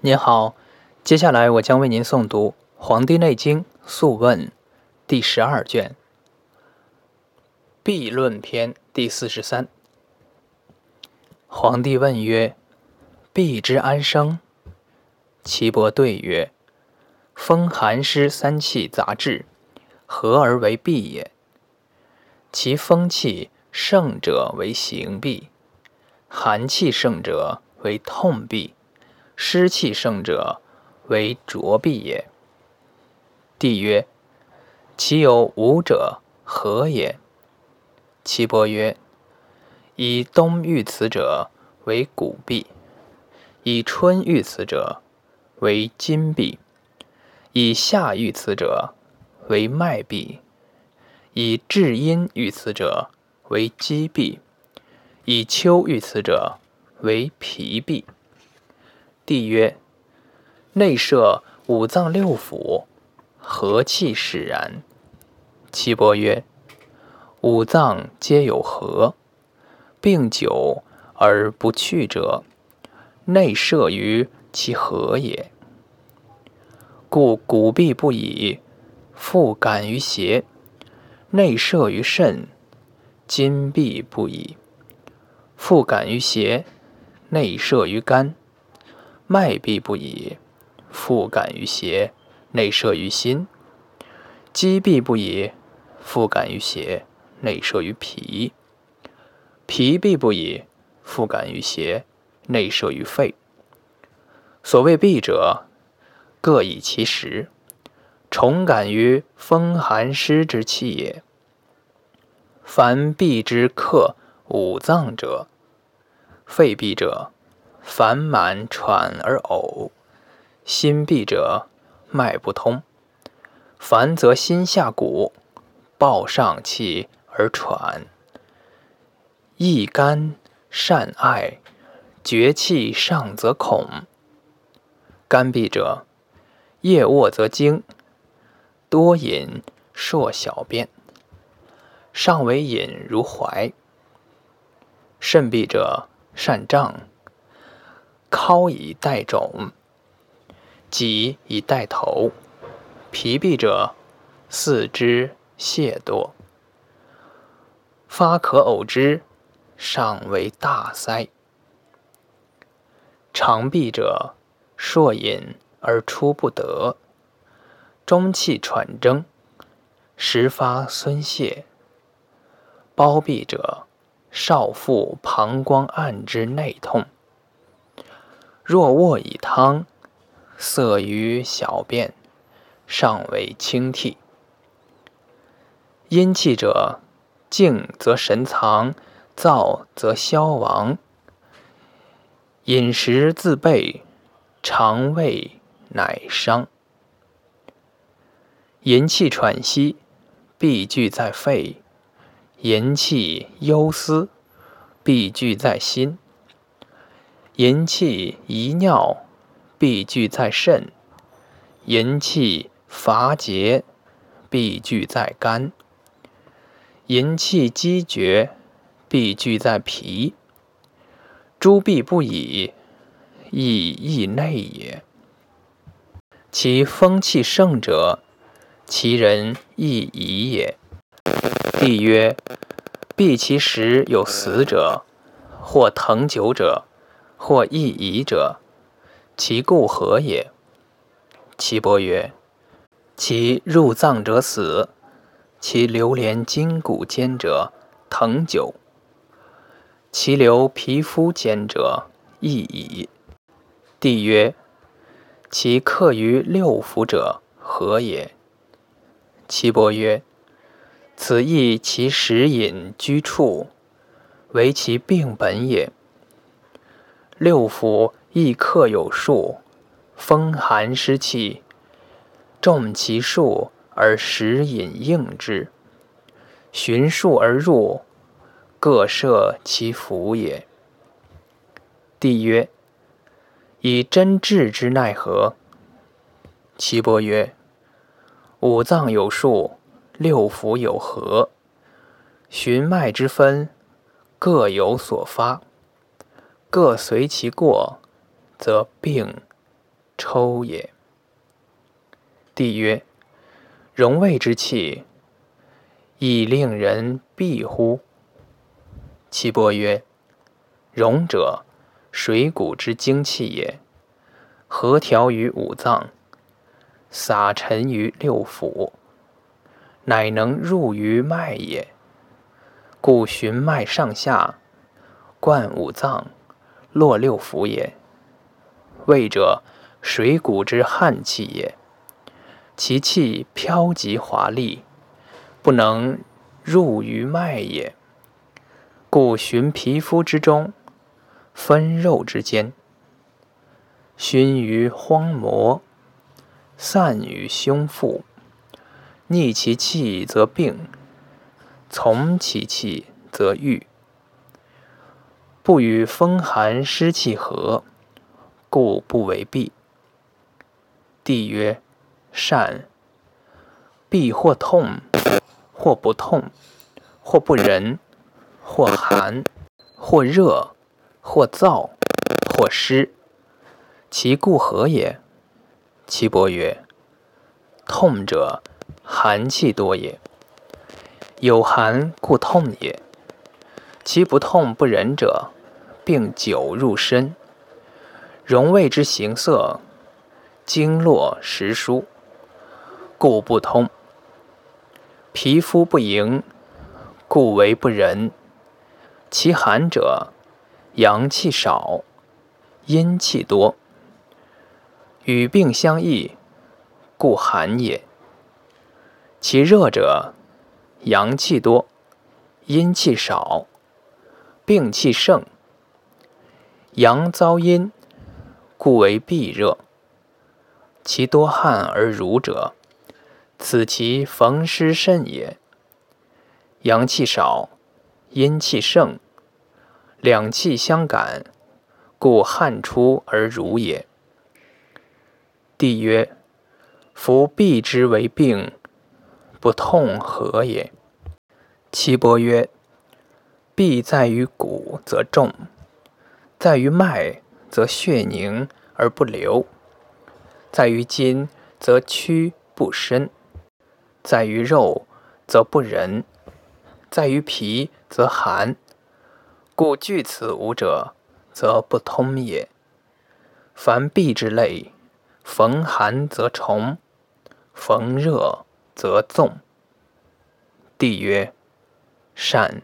您好，接下来我将为您诵读《黄帝内经·素问》第十二卷《痹论篇》第四十三。皇帝问曰：“痹之安生？”岐伯对曰：“风寒湿三气杂至，合而为痹也。其风气盛者为行痹，寒气盛者为痛痹。”湿气盛者为浊痹也。帝曰：其有五者何也？岐伯曰：以冬遇此者为骨痹，以春遇此者为筋痹，以夏遇此者为脉痹，以至阴遇此者为肌痹，以秋遇此者为脾痹。帝曰：内摄五脏六腑，和气使然？岐伯曰：五脏皆有和，病久而不去者，内射于其和也。故骨痹不已，复感于邪；内摄于肾，筋痹不已，复感于邪；内摄于肝。脉痹不已，复感于邪；内摄于心。肌痹不已，复感于邪；内摄于脾。脾痹不已，复感于邪；内摄于肺。所谓痹者，各以其时，重感于风寒湿之气也。凡痹之克五脏者，肺痹者。烦满喘而呕，心闭者脉不通；烦则心下鼓，暴上气而喘；易肝善爱，绝气上则恐。肝闭者，夜卧则惊，多饮数小便，上为饮如怀。肾闭者，善胀。尻以待肿，脊以待头。疲弊者，四肢懈惰，发可呕之，上为大塞。肠痹者，硕饮而出不得，中气喘争，时发孙泄。包闭者，少腹膀胱暗之内痛。若卧以汤，色于小便，尚为清涕。阴气者，静则神藏，躁则消亡。饮食自备，肠胃乃伤。淫气喘息，必聚在肺；淫气忧思，必聚在心。淫气遗尿，必聚在肾；淫气乏竭，必聚在肝；淫气积绝，必聚在脾。诸痹不已，亦易内也。其风气盛者，其人亦宜也。帝曰：必其实有死者，或腾久者。或易遗者，其故何也？岐伯曰：其入脏者死，其流连筋骨间者腾久，其流皮肤间者易矣。帝曰：其客于六腑者何也？岐伯曰：此亦其食饮居处，为其病本也。六腑亦克有数，风寒湿气重其数而食饮应之，循数而入，各摄其腑也。帝曰：以真治之奈何？岐伯曰：五脏有数，六腑有和，循脉之分，各有所发。各随其过，则病抽也。帝曰：荣卫之气，亦令人避乎？岐伯曰：荣者，水谷之精气也，和调于五脏，撒陈于六腑，乃能入于脉也。故循脉上下，贯五脏，络六腑也。胃者，水谷之悍气也，其气飘极华丽，不能入于脉也。故循皮肤之中，分肉之间，熏于荒漠，散于胸腹，逆其气则病，从其气则愈。不与风寒湿气合。故不为痹。帝曰：善。痹或痛，或不痛，或不仁，或寒，或热，或燥，或湿，其故何也？岐伯曰：痛者，寒气多也。有寒故痛也。其不痛不仁者，病久入深。荣卫之形色，经络实疏，故不通；皮肤不盈，故为不仁。其寒者，阳气少，阴气多，与病相异，故寒也。其热者，阳气多，阴气少，病气盛，阳遭阴。故为痹热。其多汗而濡者，此其逢湿甚也。阳气少，阴气盛，两气相感，故汗出而濡也。帝曰：夫痹之为病，不痛何也？岐伯曰：痹在于骨则重，在于脉。则血凝而不流，在于筋则屈不伸，在于肉则不仁，在于皮则寒。故惧此五者，则不通也。凡痹之类，逢寒则虫，逢热则纵。帝曰：善。